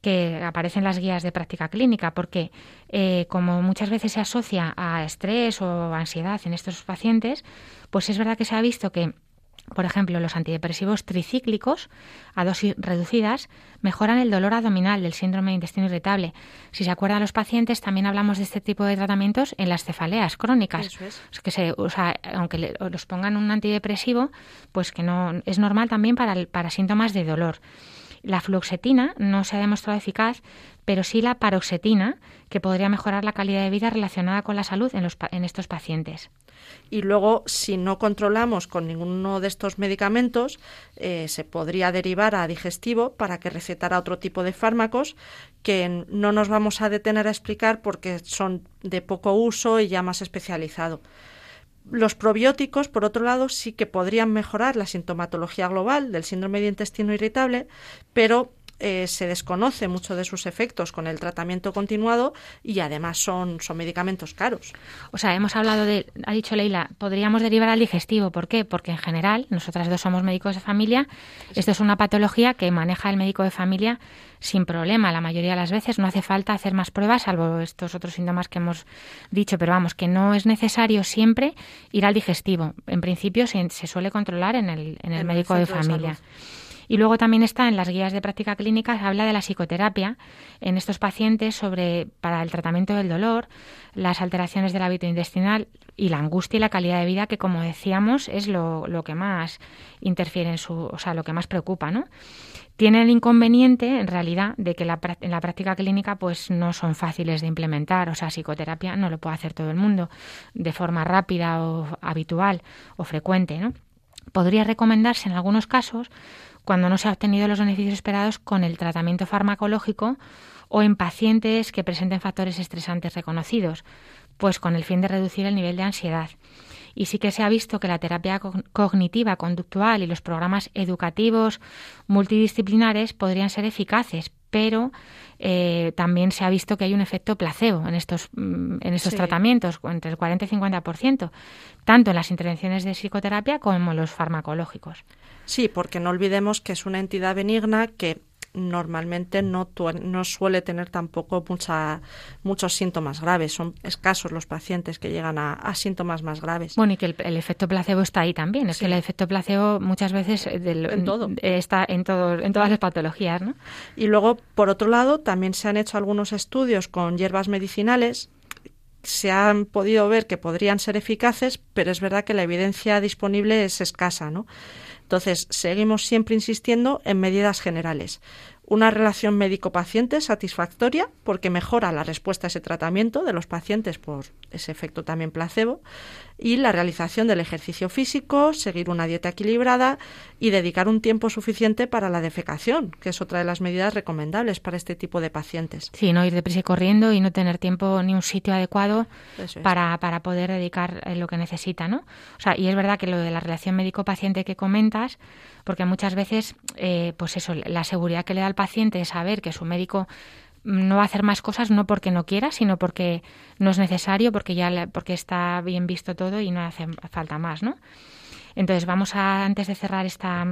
que aparece en las guías de práctica clínica, porque eh, como muchas veces se asocia a estrés o ansiedad en estos pacientes, pues es verdad que se ha visto que por ejemplo, los antidepresivos tricíclicos a dosis reducidas mejoran el dolor abdominal del síndrome de intestino irritable. Si se acuerdan los pacientes, también hablamos de este tipo de tratamientos en las cefaleas crónicas. que se, aunque los pongan un antidepresivo, pues que no es normal también para, para síntomas de dolor. La fluoxetina no se ha demostrado eficaz, pero sí la paroxetina, que podría mejorar la calidad de vida relacionada con la salud en, los, en estos pacientes y luego si no controlamos con ninguno de estos medicamentos eh, se podría derivar a digestivo para que recetara otro tipo de fármacos que no nos vamos a detener a explicar porque son de poco uso y ya más especializado. Los probióticos, por otro lado, sí que podrían mejorar la sintomatología global del síndrome de intestino irritable, pero eh, se desconoce mucho de sus efectos con el tratamiento continuado y además son, son medicamentos caros. O sea, hemos hablado de, ha dicho Leila, podríamos derivar al digestivo. ¿Por qué? Porque en general, nosotras dos somos médicos de familia, esto es una patología que maneja el médico de familia sin problema. La mayoría de las veces no hace falta hacer más pruebas, salvo estos otros síntomas que hemos dicho, pero vamos, que no es necesario siempre ir al digestivo. En principio se, suele controlar en el, en el, médico de familia. Y luego también está en las guías de práctica clínica, habla de la psicoterapia en estos pacientes sobre para el tratamiento del dolor, las alteraciones del hábito intestinal y la angustia y la calidad de vida, que como decíamos es lo, lo que más interfiere en su, o sea, lo que más preocupa, ¿no? Tiene el inconveniente, en realidad, de que la, en la práctica clínica pues no son fáciles de implementar. O sea, psicoterapia no lo puede hacer todo el mundo de forma rápida o habitual o frecuente, ¿no? Podría recomendarse en algunos casos cuando no se ha obtenido los beneficios esperados con el tratamiento farmacológico o en pacientes que presenten factores estresantes reconocidos, pues con el fin de reducir el nivel de ansiedad. Y sí que se ha visto que la terapia cognitiva conductual y los programas educativos multidisciplinares podrían ser eficaces, pero eh, también se ha visto que hay un efecto placebo en estos, mm, en estos tratamientos, entre el 40 y 50%, tanto en las intervenciones de psicoterapia como en los farmacológicos. Sí, porque no olvidemos que es una entidad benigna que normalmente no, no suele tener tampoco mucha, muchos síntomas graves. Son escasos los pacientes que llegan a, síntomas más graves. Bueno, y que el, efecto placebo está ahí también. Es que el efecto placebo muchas veces eh, en todo. está en, todo, en todas las patologías. ¿no? Y luego, por otro lado, también se han hecho algunos estudios con hierbas medicinales se han podido ver que podrían ser eficaces, pero es verdad que la evidencia disponible es escasa, ¿no? Entonces, seguimos siempre insistiendo en medidas generales. Una relación médico-paciente satisfactoria porque mejora la respuesta a ese tratamiento de los pacientes por ese efecto también placebo y la realización del ejercicio físico, seguir una dieta equilibrada y dedicar un tiempo suficiente para la defecación, que es otra de las medidas recomendables para este tipo de pacientes. Sí, no ir deprisa y corriendo y no tener tiempo ni un sitio adecuado para, para, poder dedicar eh, lo que necesita, ¿no? O sea, y es verdad que lo de la relación médico-paciente que comentas, porque muchas veces, eh, pues eso, la seguridad que le da al paciente es saber que su médico no va a hacer más cosas no porque no quiera, sino porque no es necesario, porque ya porque está bien visto todo y no hace falta más, ¿no? Entonces vamos a antes de cerrar esta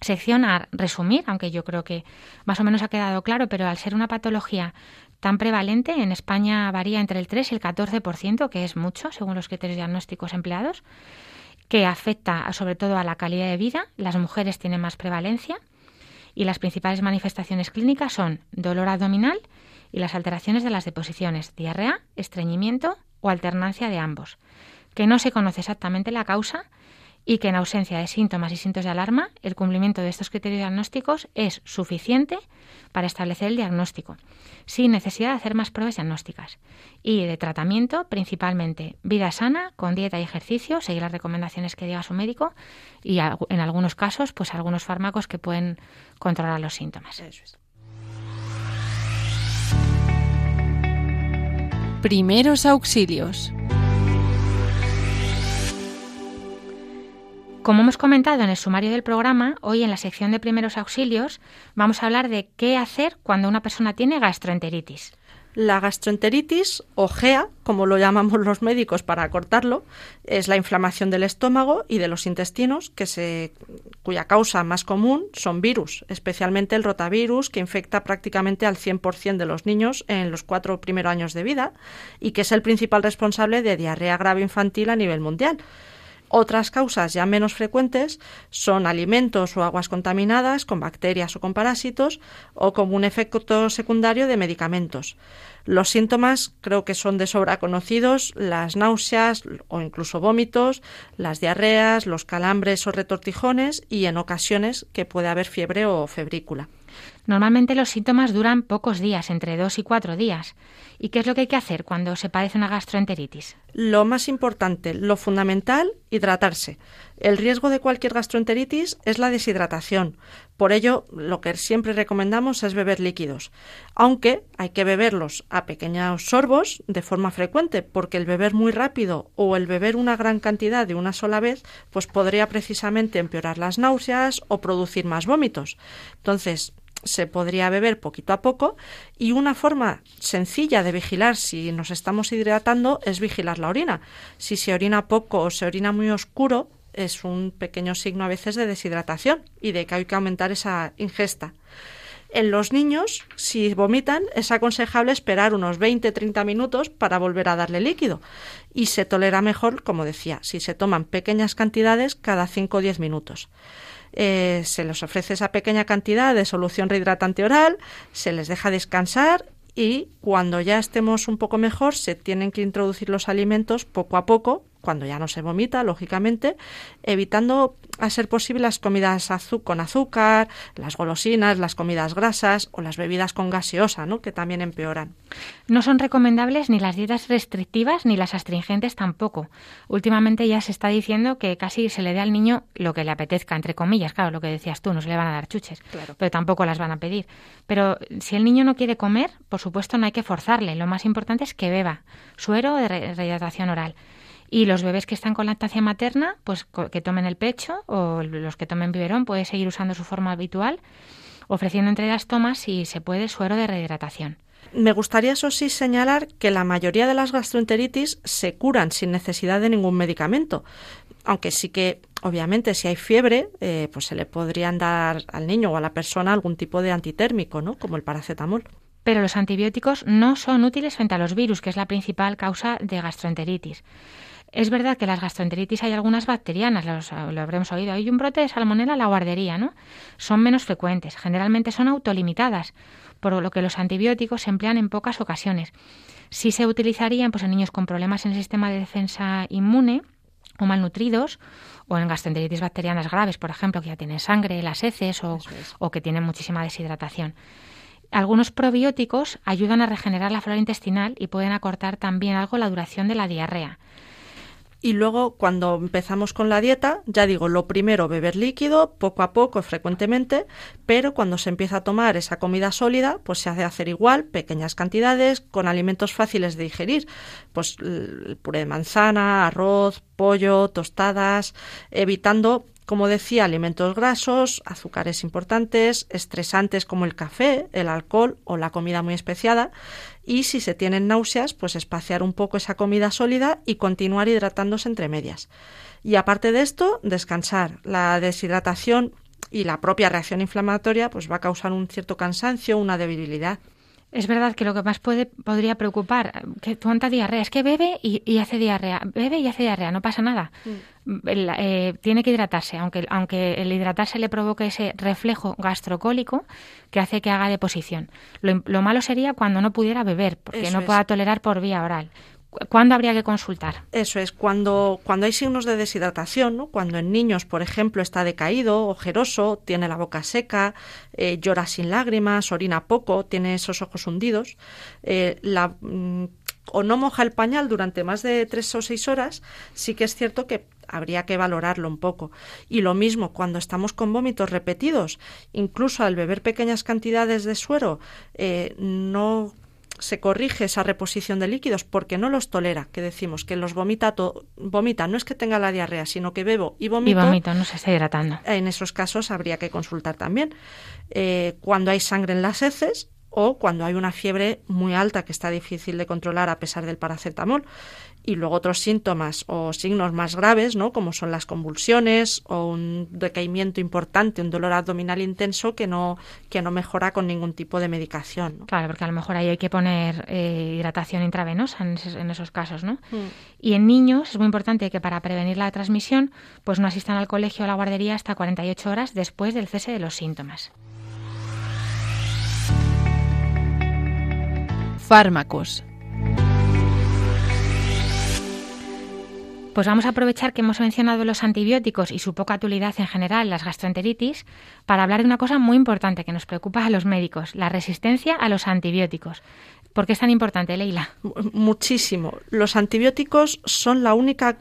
sección a resumir, aunque yo creo que más o menos ha quedado claro, pero al ser una patología tan prevalente, en España varía entre el 3 y el 14%, que es mucho según los criterios diagnósticos empleados, que afecta sobre todo a la calidad de vida, las mujeres tienen más prevalencia y las principales manifestaciones clínicas son dolor abdominal y las alteraciones de las deposiciones, diarrea, estreñimiento o alternancia de ambos, que no se conoce exactamente la causa y que en ausencia de síntomas y síntomas de alarma, el cumplimiento de estos criterios diagnósticos es suficiente para establecer el diagnóstico, sin necesidad de hacer más pruebas diagnósticas. Y de tratamiento, principalmente vida sana, con dieta y ejercicio, seguir las recomendaciones que diga su médico y en algunos casos, pues algunos fármacos que pueden controlar los síntomas. Primeros auxilios. Como hemos comentado en el sumario del programa, hoy en la sección de primeros auxilios vamos a hablar de qué hacer cuando una persona tiene gastroenteritis. La gastroenteritis, o GEA, como lo llamamos los médicos para acortarlo, es la inflamación del estómago y de los intestinos, cuya causa más común son virus, especialmente el rotavirus, que infecta prácticamente al 100% de los niños en los cuatro primeros años de vida y que es el principal responsable de diarrea grave infantil a nivel mundial. Otras causas ya menos frecuentes son alimentos o aguas contaminadas con bacterias o con parásitos o como un efecto secundario de medicamentos. Los síntomas creo que son de sobra conocidos, las náuseas o incluso vómitos, las diarreas, los calambres o retortijones y en ocasiones que puede haber fiebre o febrícula. Normalmente los síntomas duran pocos días, entre dos y cuatro días. ¿Y qué es lo que hay que hacer cuando se padece una gastroenteritis? Lo más importante, lo fundamental, hidratarse. El riesgo de cualquier gastroenteritis es la deshidratación. Por ello, lo que siempre recomendamos es beber líquidos, aunque hay que beberlos a pequeños sorbos de forma frecuente, porque el beber muy rápido o el beber una gran cantidad de una sola vez, pues podría precisamente empeorar las náuseas o producir más vómitos. Entonces, se podría beber poquito a poco y una forma sencilla de vigilar si nos estamos hidratando es vigilar la orina. Si se orina poco o se orina muy oscuro, es un pequeño signo a veces de deshidratación y de que hay que aumentar esa ingesta. En los niños, si vomitan, es aconsejable esperar unos 20-30 minutos para volver a darle líquido. Y se tolera mejor, como decía, si se toman pequeñas cantidades cada 5 o 10 minutos. Eh, se les ofrece esa pequeña cantidad de solución rehidratante oral, se les deja descansar y cuando ya estemos un poco mejor se tienen que introducir los alimentos poco a poco cuando ya no se vomita, lógicamente, evitando a ser posible las comidas con azúcar, las golosinas, las comidas grasas o las bebidas con gaseosa, ¿no? que también empeoran. No son recomendables ni las dietas restrictivas ni las astringentes tampoco. Últimamente ya se está diciendo que casi se le dé al niño lo que le apetezca, entre comillas, claro, lo que decías tú, no se le van a dar chuches, pero tampoco las van a pedir. Pero si el niño no quiere comer, por supuesto no hay que forzarle, lo más importante es que beba suero de rehidratación oral. Y los bebés que están con lactancia materna, pues que tomen el pecho o los que tomen biberón, puede seguir usando su forma habitual, ofreciendo entre las tomas, si se puede, suero de rehidratación. Me gustaría, eso sí, señalar que la mayoría de las gastroenteritis se curan sin necesidad de ningún medicamento, aunque sí que, obviamente, si hay fiebre, eh, pues se le podrían dar al niño o a la persona algún tipo de antitérmico, ¿no? Como el paracetamol. Pero los antibióticos no son útiles frente a los virus, que es la principal causa de gastroenteritis. Es verdad que las gastroenteritis hay algunas bacterianas, lo habremos oído. Hay un brote de salmonela en la guardería, ¿no? Son menos frecuentes, generalmente son autolimitadas, por lo que los antibióticos se emplean en pocas ocasiones. Sí se utilizarían pues, en niños con problemas en el sistema de defensa inmune o malnutridos, o en gastroenteritis bacterianas graves, por ejemplo, que ya tienen sangre, las heces o, o que tienen muchísima deshidratación. Algunos probióticos ayudan a regenerar la flora intestinal y pueden acortar también algo la duración de la diarrea. Y luego, cuando empezamos con la dieta, ya digo, lo primero, beber líquido, poco a poco, frecuentemente, pero cuando se empieza a tomar esa comida sólida, pues se hace hacer igual, pequeñas cantidades, con alimentos fáciles de digerir, pues el puré de manzana, arroz, pollo, tostadas, evitando como decía, alimentos grasos, azúcares importantes, estresantes como el café, el alcohol o la comida muy especiada. Y si se tienen náuseas, pues espaciar un poco esa comida sólida y continuar hidratándose entre medias. Y aparte de esto, descansar. La deshidratación y la propia reacción inflamatoria pues va a causar un cierto cansancio, una debilidad. Es verdad que lo que más puede, podría preocupar, que cuánta diarrea, es que bebe y, hace diarrea, bebe y hace diarrea, no pasa nada. Mm. Eh, tiene que hidratarse, aunque, aunque el hidratarse le provoque ese reflejo gastrocólico que hace que haga deposición. Lo, malo sería cuando no pudiera beber, porque no pueda tolerar por vía oral. ¿Cuándo habría que consultar? Eso es, cuando, cuando hay signos de deshidratación, cuando en niños, por ejemplo, está decaído, ojeroso, tiene la boca seca, eh, llora sin lágrimas, orina poco, tiene esos ojos hundidos, eh, mm, o no moja el pañal durante más de tres o seis horas, sí que es cierto que habría que valorarlo un poco. Y lo mismo cuando estamos con vómitos repetidos, incluso al beber pequeñas cantidades de suero, eh, no se corrige esa reposición de líquidos porque no los tolera, que decimos que los vomita, vomita no es que tenga la diarrea, sino que bebo y vomito. Y vomito, no se está hidratando. En esos casos habría que consultar también. Eh, cuando hay sangre en las heces, o cuando hay una fiebre muy alta que está difícil de controlar a pesar del paracetamol. Y luego otros síntomas o signos más graves, ¿no? como son las convulsiones o un decaimiento importante, un dolor abdominal intenso que no, que no mejora con ningún tipo de medicación. Claro, porque a lo mejor ahí hay que poner eh, hidratación intravenosa en esos, casos. ¿no? Mm. Y en niños es muy importante que para prevenir la transmisión pues no asistan al colegio o a la guardería hasta 48 horas después del cese de los síntomas. Fármacos. Pues vamos a aprovechar que hemos mencionado los antibióticos y su poca utilidad en general, las gastroenteritis, para hablar de una cosa muy importante que nos preocupa a los médicos, la resistencia a los antibióticos. ¿Por qué es tan importante, Leila? Muchísimo. Los antibióticos son la única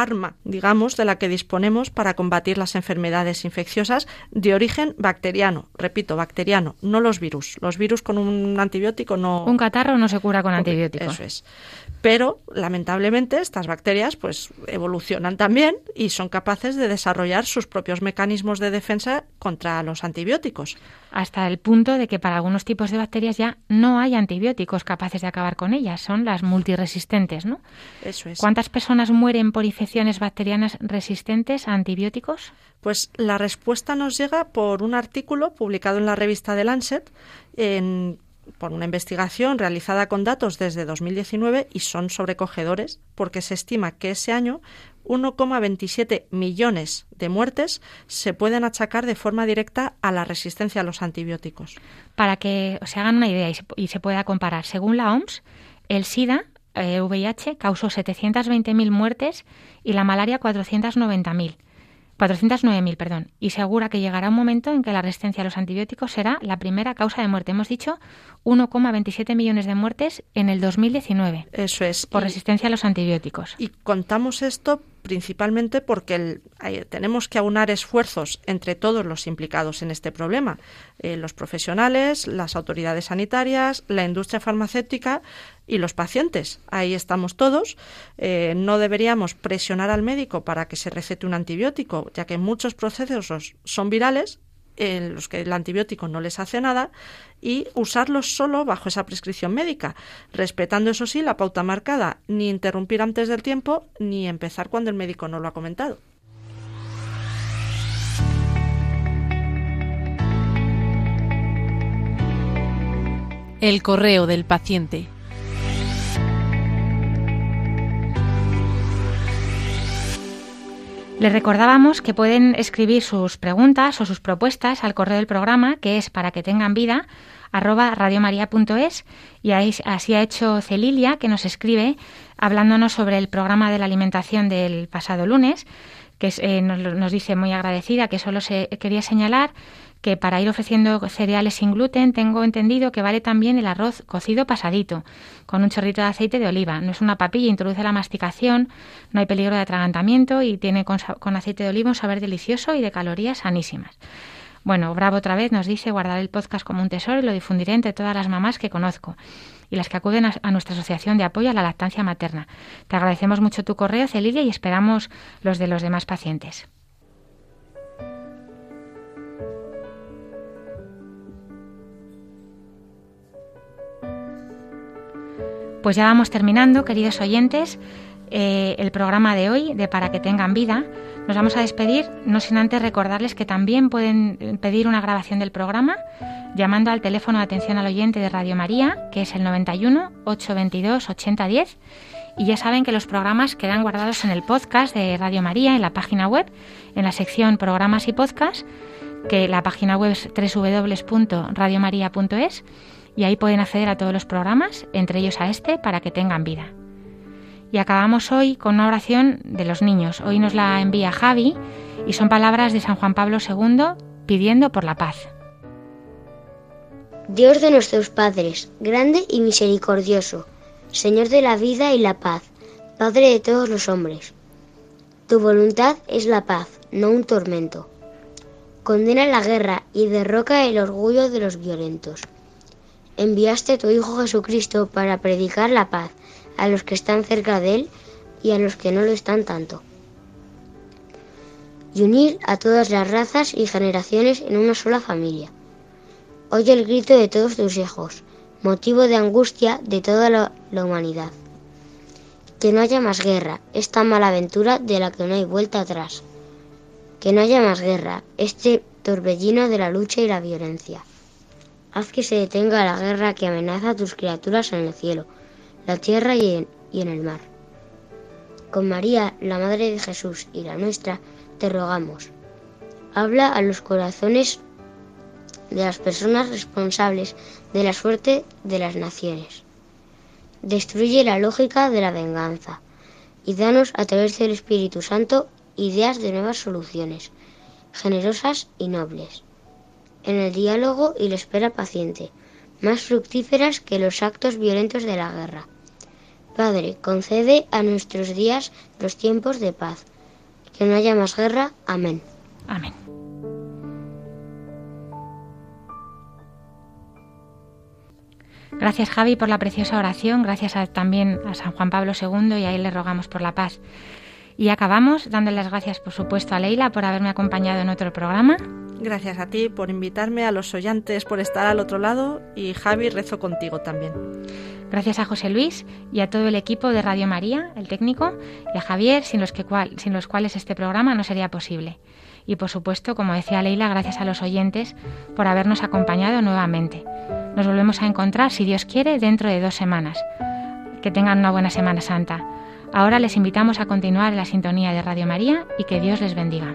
arma, digamos, de la que disponemos para combatir las enfermedades infecciosas de origen bacteriano. Repito, bacteriano, no los virus. Los virus con un antibiótico no. Un catarro no se cura con antibióticos. Eso es. Pero, lamentablemente, estas bacterias pues evolucionan también y son capaces de desarrollar sus propios mecanismos de defensa contra los antibióticos. Hasta el punto de que para algunos tipos de bacterias ya no hay antibióticos capaces de acabar con ellas, son las multiresistentes, ¿no? Eso es. ¿Cuántas personas mueren por infecciones bacterianas resistentes a antibióticos? Pues la respuesta nos llega por un artículo publicado en la revista The Lancet en por una investigación realizada con datos desde 2019 y son sobrecogedores porque se estima que ese año 1,27 millones de muertes se pueden achacar de forma directa a la resistencia a los antibióticos. Para que se hagan una idea y se, pueda comparar, según la OMS, el SIDA, VIH, eh, causó 720.000 muertes y la malaria 490.000. 409.000, perdón, y asegura que llegará un momento en que la resistencia a los antibióticos será la primera causa de muerte. Hemos dicho 1,27 millones de muertes en el 2019. Eso es. Por resistencia a los antibióticos. Y contamos esto principalmente porque tenemos que aunar esfuerzos entre todos los implicados en este problema, eh, los profesionales, las autoridades sanitarias, la industria farmacéutica y los pacientes. Ahí estamos todos. Eh, no deberíamos presionar al médico para que se recete un antibiótico, ya que muchos procesos son virales en los que el antibiótico no les hace nada y usarlos solo bajo esa prescripción médica, respetando eso sí la pauta marcada, ni interrumpir antes del tiempo ni empezar cuando el médico no lo ha comentado. El correo del paciente. Les recordábamos que pueden escribir sus preguntas o sus propuestas al correo del programa, que es para que tengan vida, arroba radiomaria.es, y así ha hecho Celilia, que nos escribe hablándonos sobre el programa de la alimentación del pasado lunes, que eh, nos, dice muy agradecida, que solo se quería señalar que para ir ofreciendo cereales sin gluten tengo entendido que vale también el arroz cocido pasadito, con un chorrito de aceite de oliva. No es una papilla, introduce la masticación, no hay peligro de atragantamiento y tiene con, aceite de oliva un saber delicioso y de calorías sanísimas. Bueno, Bravo otra vez nos dice guardar el podcast como un tesoro y lo difundiré entre todas las mamás que conozco y las que acuden a, nuestra asociación de apoyo a la lactancia materna. Te agradecemos mucho tu correo, Celilia, y esperamos los de los demás pacientes. Pues ya vamos terminando, queridos oyentes, eh, el programa de hoy de Para que tengan vida. Nos vamos a despedir, no sin antes recordarles que también pueden pedir una grabación del programa llamando al teléfono de atención al oyente de Radio María, que es el 91 822 8010. Y ya saben que los programas quedan guardados en el podcast de Radio María, en la página web, en la sección Programas y Podcast, que la página web es www.radiomaria.es y ahí pueden acceder a todos los programas, entre ellos a este, para que tengan vida. Y acabamos hoy con una oración de los niños. Hoy nos la envía Javi y son palabras de San Juan Pablo II pidiendo por la paz. Dios de nuestros padres, grande y misericordioso, Señor de la vida y la paz, Padre de todos los hombres. Tu voluntad es la paz, no un tormento. Condena la guerra y derroca el orgullo de los violentos. Enviaste a tu Hijo Jesucristo para predicar la paz a los que están cerca de Él y a los que no lo están tanto. Y unir a todas las razas y generaciones en una sola familia. Oye el grito de todos tus hijos, motivo de angustia de toda la, humanidad. Que no haya más guerra, esta mala aventura de la que no hay vuelta atrás. Que no haya más guerra, este torbellino de la lucha y la violencia. Haz que se detenga la guerra que amenaza a tus criaturas en el cielo, la tierra y en, el mar. Con María, la Madre de Jesús y la nuestra, te rogamos. Habla a los corazones de las personas responsables de la suerte de las naciones. Destruye la lógica de la venganza y danos a través del Espíritu Santo ideas de nuevas soluciones, generosas y nobles, en el diálogo y la espera paciente, más fructíferas que los actos violentos de la guerra. Padre, concede a nuestros días los tiempos de paz, que no haya más guerra. Amén. Amén. Gracias Javi por la preciosa oración, gracias también a San Juan Pablo II y a él le rogamos por la paz. Y acabamos dándole las gracias, por supuesto, a Leila por haberme acompañado en otro programa. Gracias a ti por invitarme, a los oyentes por estar al otro lado y Javi, rezo contigo también. Gracias a José Luis y a todo el equipo de Radio María, el técnico, y a Javier, sin los, que sin los cuales este programa no sería posible. Y por supuesto, como decía Leila, gracias a los oyentes por habernos acompañado nuevamente. Nos volvemos a encontrar, si Dios quiere, dentro de dos semanas. Que tengan una buena Semana Santa. Ahora les invitamos a continuar en la sintonía de Radio María y que Dios les bendiga.